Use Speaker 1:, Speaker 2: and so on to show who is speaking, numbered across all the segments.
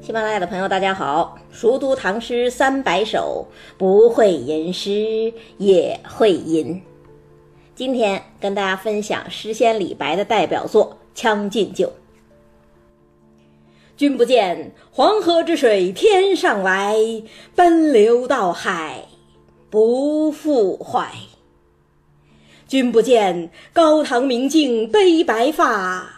Speaker 1: 喜马拉雅的朋友，大家好！熟读唐诗三百首，不会吟诗也会吟。今天跟大家分享诗仙李白的代表作《将进酒》。君不见黄河之水天上来，奔流到海不复回。君不见高堂明镜悲白发，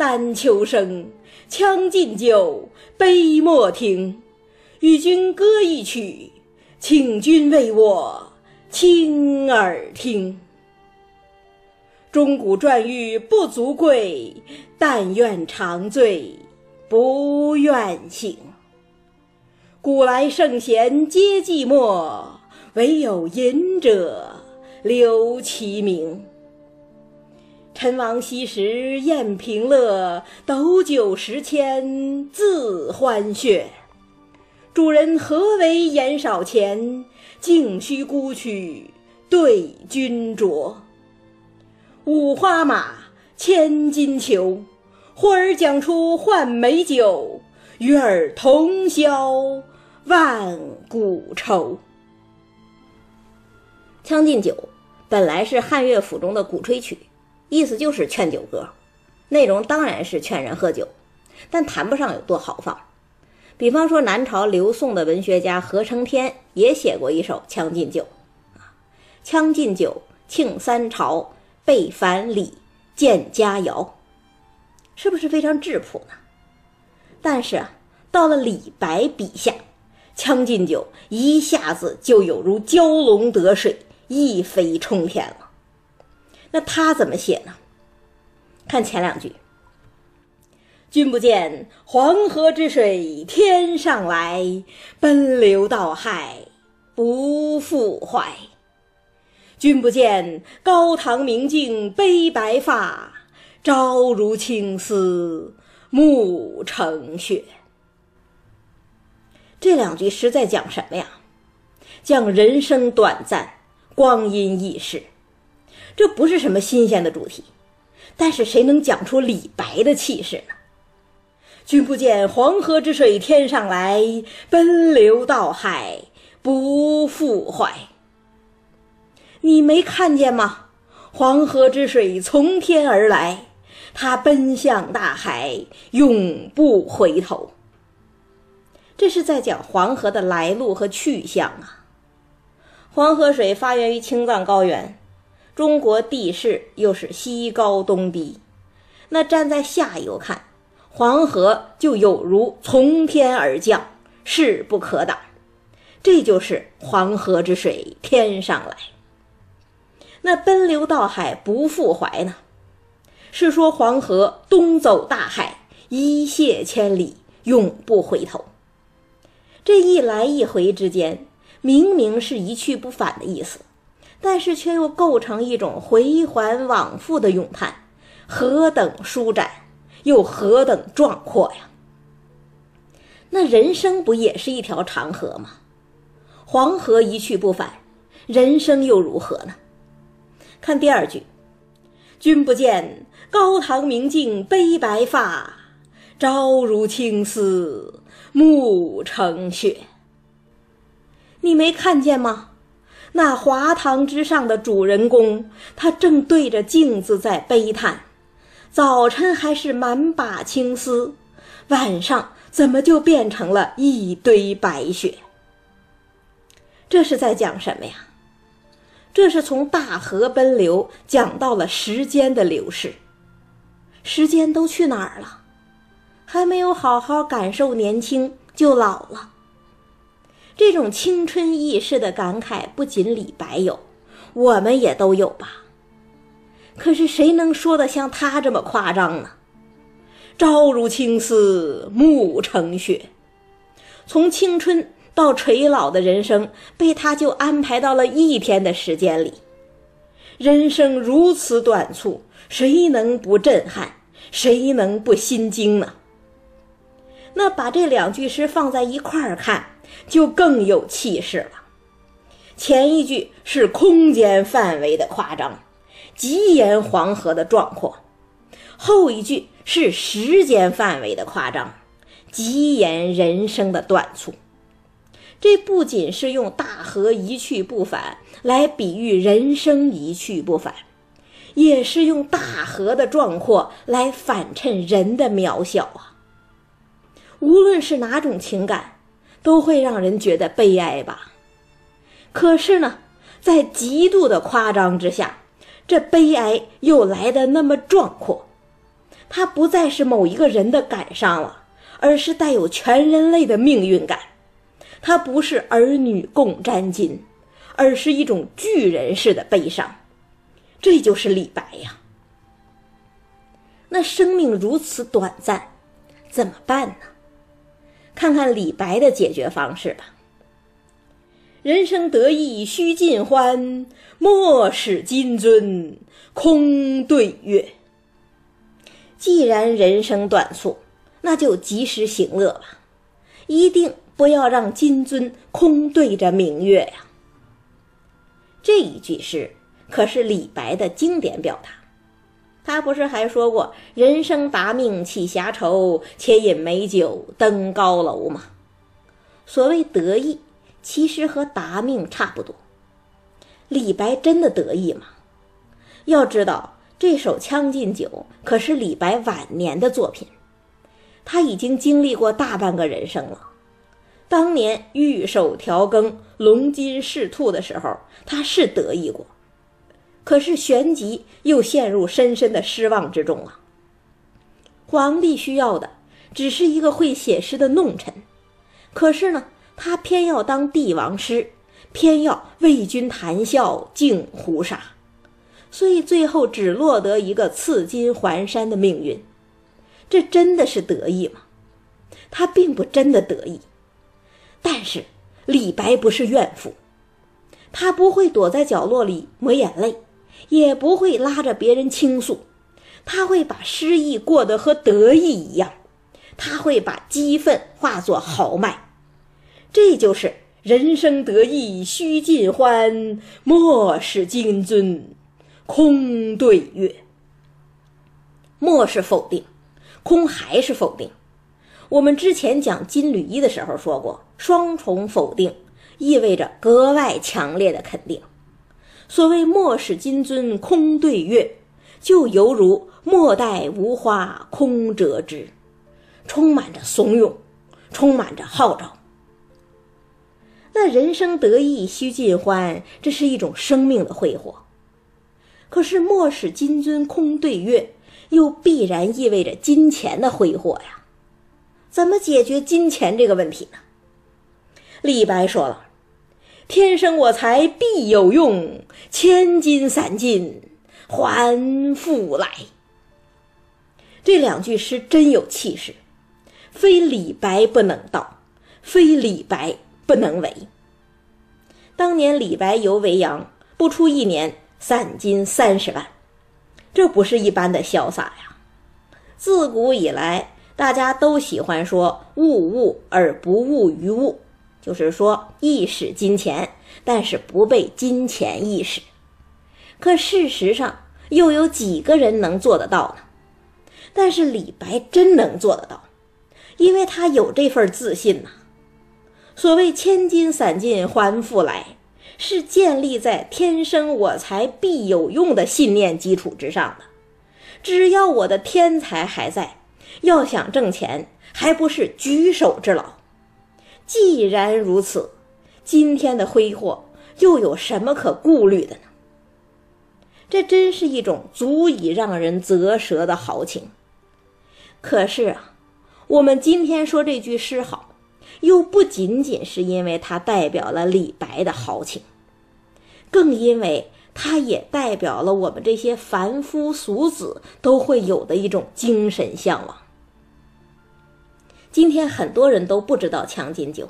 Speaker 1: 丹丘生，《将进酒》杯莫停。与君歌一曲，请君为我倾耳听。钟鼓馔玉不足贵，但愿长醉不愿醒。古来圣贤皆寂寞，惟有饮者留其名。陈王昔时宴平乐，斗酒十千恣欢谑。主人何为言少钱？径须沽取对君酌。五花马，千金裘，呼儿将出换美酒，与尔同销万古愁。《将进酒》本来是汉乐府中的鼓吹曲，意思就是劝酒歌，内容当然是劝人喝酒，但谈不上有多豪放。比方说，南朝刘宋的文学家何承天也写过一首《将进酒》，啊，《将进酒》庆三朝，备凡礼，见佳肴，是不是非常质朴呢？但是，到了李白笔下，《将进酒》一下子就有如蛟龙得水，一飞冲天了。那他怎么写呢？看前两句。君不见黄河之水天上来，奔流到海不复回。君不见高堂明镜悲白发，朝如青丝暮成雪。这两句诗在讲什么呀？讲人生短暂，光阴易逝。这不是什么新鲜的主题，但是谁能讲出李白的气势呢？君不见黄河之水天上来，奔流到海不复回。你没看见吗？黄河之水从天而来，它奔向大海，永不回头。这是在讲黄河的来路和去向啊。黄河水发源于青藏高原，中国地势又是西高东低，那站在下游看。黄河就有如从天而降，势不可挡，这就是黄河之水天上来。那奔流到海不复回呢？是说黄河东走大海，一泻千里，永不回头。这一来一回之间，明明是一去不返的意思，但是却又构成一种回环往复的咏叹，何等舒展！又何等壮阔呀！那人生不也是一条长河吗？黄河一去不返，人生又如何呢？看第二句：“君不见高堂明镜悲白发，朝如青丝暮成雪。”你没看见吗？那华堂之上的主人公，他正对着镜子在悲叹。早晨还是满把青丝，晚上怎么就变成了一堆白雪？这是在讲什么呀？这是从大河奔流讲到了时间的流逝。时间都去哪儿了？还没有好好感受年轻就老了。这种青春易逝的感慨，不仅李白有，我们也都有吧。可是谁能说的像他这么夸张呢？朝如青丝暮成雪，从青春到垂老的人生，被他就安排到了一天的时间里。人生如此短促，谁能不震撼？谁能不心惊呢？那把这两句诗放在一块儿看，就更有气势了。前一句是空间范围的夸张，极言黄河的壮阔；后一句是时间范围的夸张，极言人生的短促。这不仅是用大河一去不返来比喻人生一去不返，也是用大河的壮阔来反衬人的渺小啊。无论是哪种情感，都会让人觉得悲哀吧。可是呢，在极度的夸张之下，这悲哀又来得那么壮阔。它不再是某一个人的感伤了，而是带有全人类的命运感。它不是儿女共沾巾，而是一种巨人式的悲伤。这就是李白呀。那生命如此短暂，怎么办呢？看看李白的解决方式吧。人生得意须尽欢，莫使金樽空对月。既然人生短促，那就及时行乐吧，一定。不要让金樽空对着明月呀！这一句诗可是李白的经典表达。他不是还说过“人生达命岂暇愁，且饮美酒登高楼”吗？所谓得意，其实和达命差不多。李白真的得意吗？要知道，这首《将进酒》可是李白晚年的作品，他已经经历过大半个人生了。当年玉手调羹、龙筋试兔的时候，他是得意过，可是旋即又陷入深深的失望之中了。皇帝需要的只是一个会写诗的弄臣，可是呢，他偏要当帝王师，偏要为君谈笑尽胡沙，所以最后只落得一个赐金还山的命运。这真的是得意吗？他并不真的得意。但是李白不是怨妇，他不会躲在角落里抹眼泪，也不会拉着别人倾诉，他会把失意过得和得意一样，他会把激愤化作豪迈，这就是人生得意须尽欢，莫使金樽空对月。莫是否定，空还是否定。我们之前讲金缕衣的时候说过，双重否定意味着格外强烈的肯定。所谓“莫使金樽空对月”，就犹如“莫待无花空折枝”，充满着怂恿，充满着号召。那人生得意须尽欢，这是一种生命的挥霍。可是“莫使金樽空对月”，又必然意味着金钱的挥霍呀。怎么解决金钱这个问题呢？李白说了：“天生我材必有用，千金散尽还复来。”这两句诗真有气势，非李白不能道，非李白不能为。当年李白游维扬，不出一年散金三十万，这不是一般的潇洒呀！自古以来。大家都喜欢说“物物而不物于物”，就是说意识金钱，但是不被金钱意识。可事实上，又有几个人能做得到呢？但是李白真能做得到，因为他有这份自信呐。所谓“千金散尽还复来”，是建立在“天生我材必有用”的信念基础之上的。只要我的天才还在。要想挣钱，还不是举手之劳。既然如此，今天的挥霍又有什么可顾虑的呢？这真是一种足以让人啧舌的豪情。可是啊，我们今天说这句诗好，又不仅仅是因为它代表了李白的豪情，更因为它也代表了我们这些凡夫俗子都会有的一种精神向往。今天很多人都不知道《将进酒》，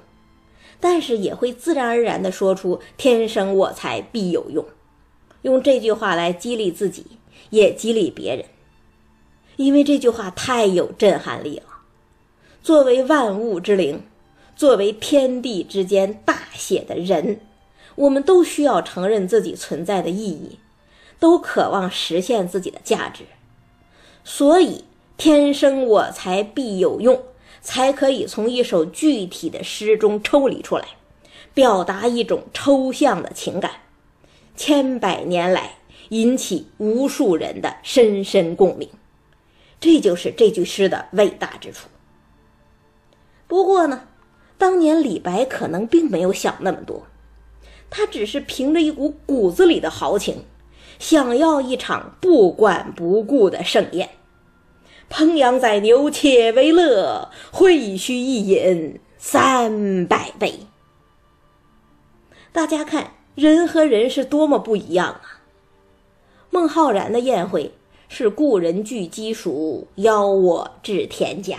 Speaker 1: 但是也会自然而然地说出“天生我材必有用”，用这句话来激励自己，也激励别人。因为这句话太有震撼力了。作为万物之灵，作为天地之间大写的人，我们都需要承认自己存在的意义，都渴望实现自己的价值。所以，天生我材必有用，才可以从一首具体的诗中抽离出来，表达一种抽象的情感，千百年来引起无数人的深深共鸣。这就是这句诗的伟大之处。不过呢，当年李白可能并没有想那么多，他只是凭着一股骨子里的豪情，想要一场不管不顾的盛宴。烹羊宰牛且为乐，会须一饮三百杯。大家看，人和人是多么不一样啊！孟浩然的宴会。是故人具鸡黍，邀我至田家。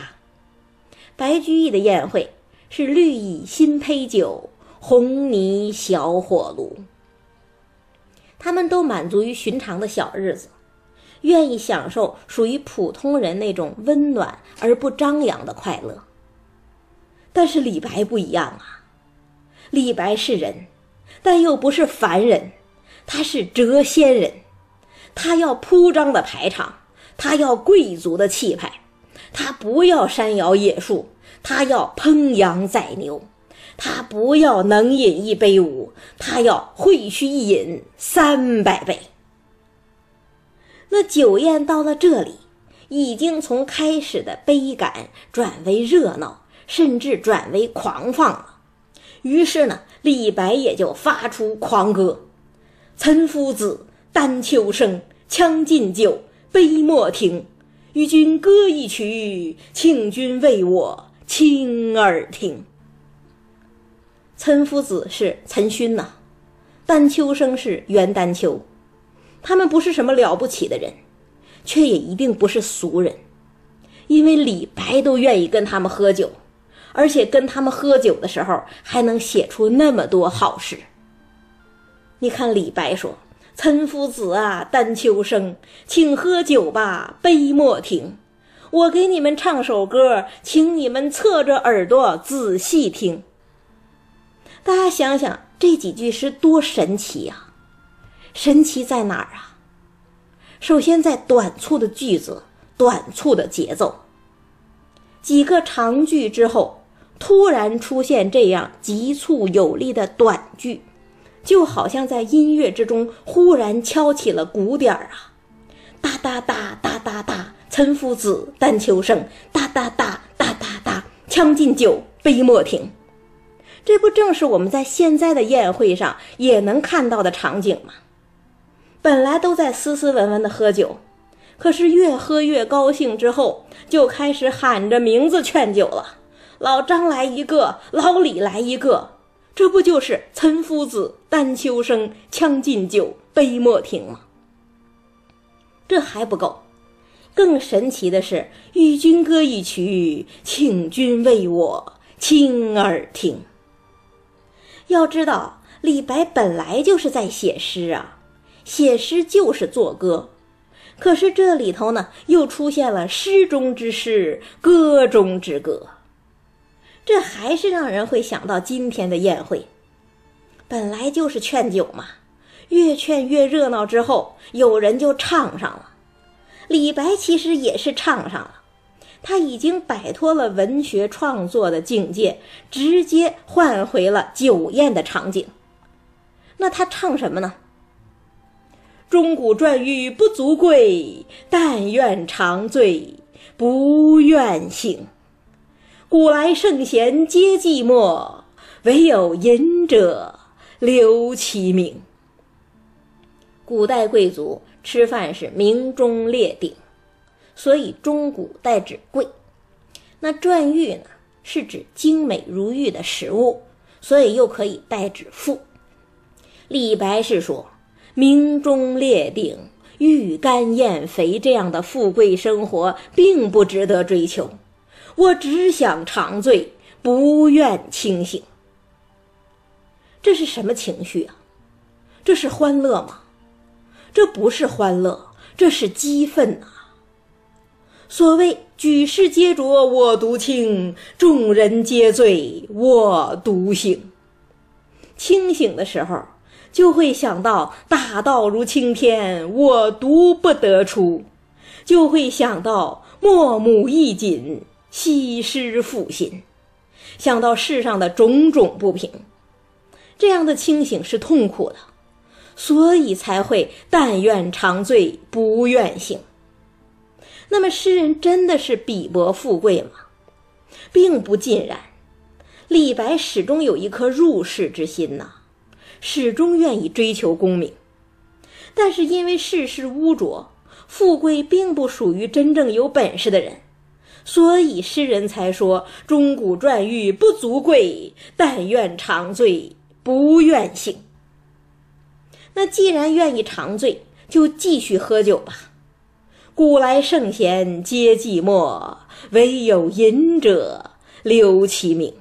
Speaker 1: 白居易的宴会是绿蚁新醅酒，红泥小火炉。他们都满足于寻常的小日子，愿意享受属于普通人那种温暖而不张扬的快乐。但是李白不一样啊，李白是人，但又不是凡人，他是谪仙人。他要铺张的排场，他要贵族的气派，他不要山摇野树，他要烹羊宰牛，他不要能饮一杯无，他要会须一饮三百杯。那酒宴到了这里，已经从开始的悲感转为热闹，甚至转为狂放了。于是呢，李白也就发出狂歌：“岑夫子。”丹丘生，将进酒，杯莫停。与君歌一曲，请君为我倾耳听。岑夫子是岑勋呐，丹丘生是袁丹丘，他们不是什么了不起的人，却也一定不是俗人，因为李白都愿意跟他们喝酒，而且跟他们喝酒的时候还能写出那么多好诗。你看李白说。岑夫子啊，丹丘生，请喝酒吧，杯莫停。我给你们唱首歌，请你们侧着耳朵仔细听。大家想想，这几句诗多神奇呀！神奇在哪儿啊？首先在短促的句子、短促的节奏。几个长句之后，突然出现这样急促有力的短句。就好像在音乐之中忽然敲起了鼓点儿啊，哒哒哒哒哒哒，岑夫子，丹丘生，哒哒哒哒哒哒，将进酒，杯莫停。这不正是我们在现在的宴会上也能看到的场景吗？本来都在斯斯文文的喝酒，可是越喝越高兴，之后就开始喊着名字劝酒了。老张来一个，老李来一个。这不就是岑夫子，丹丘生，将进酒，杯莫停吗？这还不够，更神奇的是，与君歌一曲，请君为我倾耳听。要知道，李白本来就是在写诗啊，写诗就是作歌，可是这里头呢，又出现了诗中之诗，歌中之歌。这还是让人会想到今天的宴会，本来就是劝酒嘛，越劝越热闹。之后有人就唱上了，李白其实也是唱上了，他已经摆脱了文学创作的境界，直接换回了酒宴的场景。那他唱什么呢？钟鼓馔玉不足贵，但愿长醉不愿醒。古来圣贤皆寂寞，惟有饮者留其名。古代贵族吃饭是鸣钟列鼎，所以钟鼓代指贵。那馔玉呢，是指精美如玉的食物，所以又可以代指富。李白是说，鸣钟列鼎、玉干燕肥这样的富贵生活，并不值得追求。我只想长醉，不愿清醒。这是什么情绪啊？这是欢乐吗？这不是欢乐，这是激愤呐！所谓“举世皆浊我独清，众人皆醉我独醒”。清醒的时候，就会想到“大道如青天，我独不得出”，就会想到“莫母亦锦，西施负心”，想到世上的种种不平。这样的清醒是痛苦的，所以才会但愿长醉不愿醒。那么，诗人真的是鄙薄富贵吗？并不尽然。李白始终有一颗入世之心呐，始终愿意追求功名。但是因为世事污浊，富贵并不属于真正有本事的人，所以诗人才说：“钟鼓馔玉不足贵，但愿长醉不愿醒。”那既然愿意长醉，就继续喝酒吧。古来圣贤皆寂寞，惟有饮者留其名。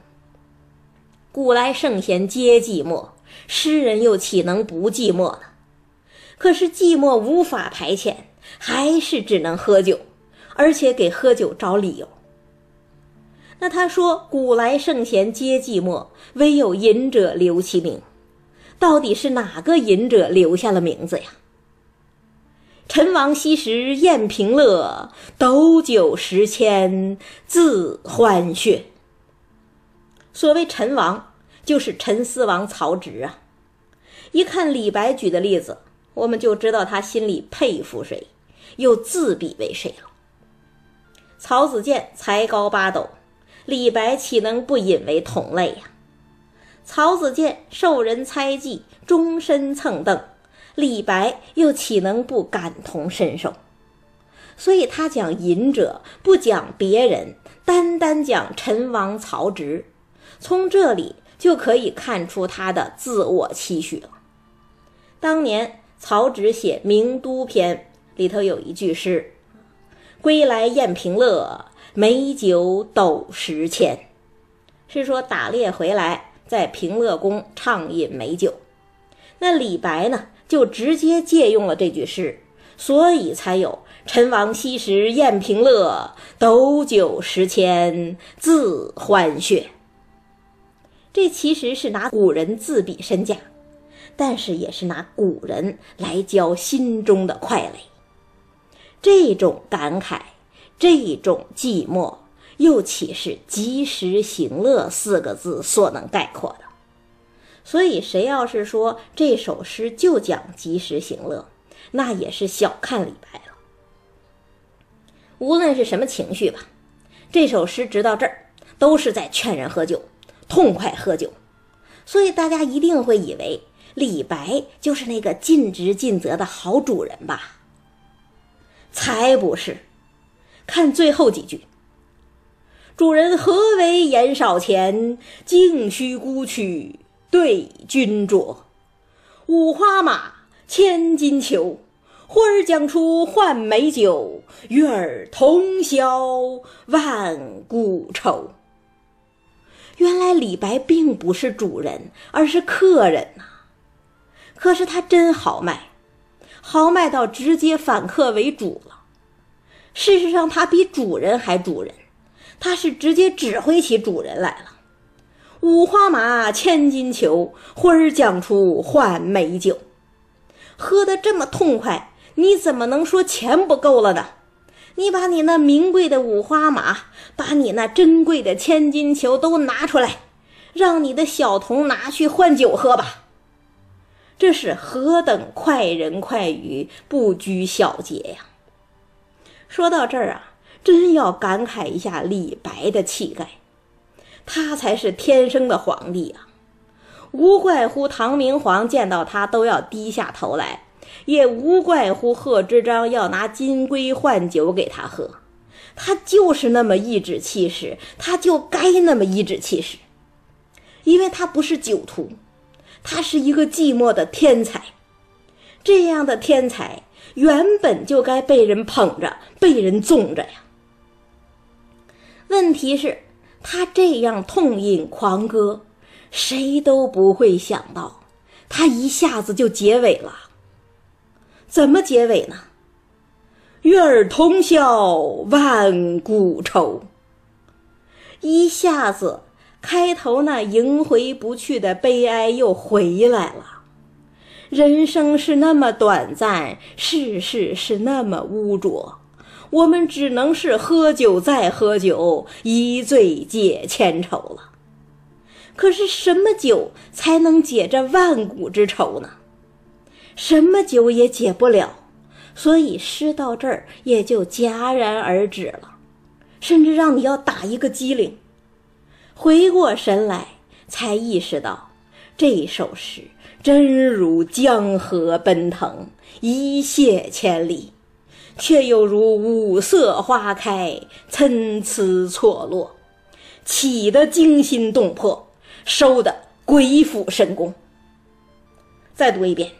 Speaker 1: 古来圣贤皆寂寞，诗人又岂能不寂寞呢？可是寂寞无法排遣，还是只能喝酒，而且给喝酒找理由。那他说：“古来圣贤皆寂寞，惟有饮者留其名。”到底是哪个饮者留下了名字呀？陈王昔时宴平乐，斗酒十千恣欢谑。所谓陈王，就是陈思王曹植啊。一看李白举的例子，我们就知道他心里佩服谁，又自比为谁了。曹子建才高八斗，李白岂能不引为同类呀？曹子建受人猜忌，终身蹭蹬。李白又岂能不感同身受？所以他讲隐者，不讲别人，单单讲陈王曹植。从这里就可以看出他的自我期许了。当年曹植写《名都篇》里头有一句诗：“归来宴平乐，美酒斗十千。”是说打猎回来，在平乐宫畅饮美酒。那李白呢？就直接借用了这句诗，所以才有“陈王昔时宴平乐，斗酒十千恣欢谑”。这其实是拿古人自比身价，但是也是拿古人来教心中的快乐。这种感慨，这种寂寞，又岂是“及时行乐”四个字所能概括的？所以，谁要是说这首诗就讲及时行乐，那也是小看李白了。无论是什么情绪吧，这首诗直到这儿都是在劝人喝酒，痛快喝酒。所以大家一定会以为李白就是那个尽职尽责的好主人吧？才不是！看最后几句：“主人何为言少钱，径须沽取。”对君酌，五花马，千金裘，呼儿将出换美酒，与尔同销万古愁。原来李白并不是主人，而是客人呐。可是他真豪迈，豪迈到直接反客为主了。事实上，他比主人还主人，他是直接指挥起主人来了。五花马，千金裘，呼儿将出换美酒。喝得这么痛快，你怎么能说钱不够了呢？你把你那名贵的五花马，把你那珍贵的千金裘都拿出来，让你的小童拿去换酒喝吧。这是何等快人快语，不拘小节呀！说到这儿啊，真要感慨一下李白的气概。他才是天生的皇帝啊！无怪乎唐明皇见到他都要低下头来，也无怪乎贺知章要拿金龟换酒给他喝。他就是那么颐指气使，他就该那么颐指气使，因为他不是酒徒，他是一个寂寞的天才。这样的天才原本就该被人捧着，被人纵着呀。问题是，他这样痛饮狂歌，谁都不会想到，他一下子就结尾了。怎么结尾呢？月儿通宵万古愁。一下子，开头那萦回不去的悲哀又回来了。人生是那么短暂，世事是那么污浊，我们只能是喝酒再喝酒，一醉解千愁了。可是，什么酒才能解这万古之愁呢？什么酒也解不了。所以诗到这儿也就戛然而止了，甚至让你要打一个激灵。回过神来，才意识到这首诗真如江河奔腾，一泻千里，却又如五色花开，参差错落，起得惊心动魄，收得鬼斧神工。再读一遍。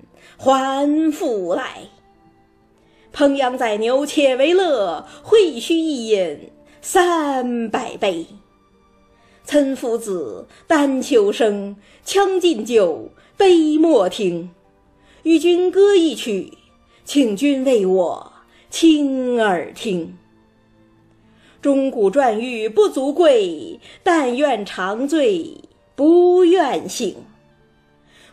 Speaker 1: 还复来，烹羊宰牛且为乐，会须一饮三百杯。岑夫子，丹丘生，将进酒，杯莫停。与君歌一曲，请君为我倾耳听。钟鼓馔玉不足贵，但愿长醉不愿醒。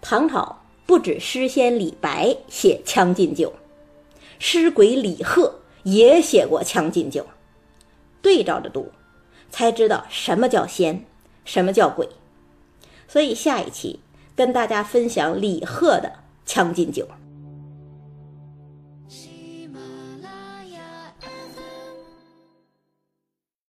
Speaker 1: 唐朝不止诗仙李白写《将进酒》，诗鬼李贺也写过《将进酒》。对照着读，才知道什么叫仙，什么叫鬼。所以下一期跟大家分享李贺的《将进酒》。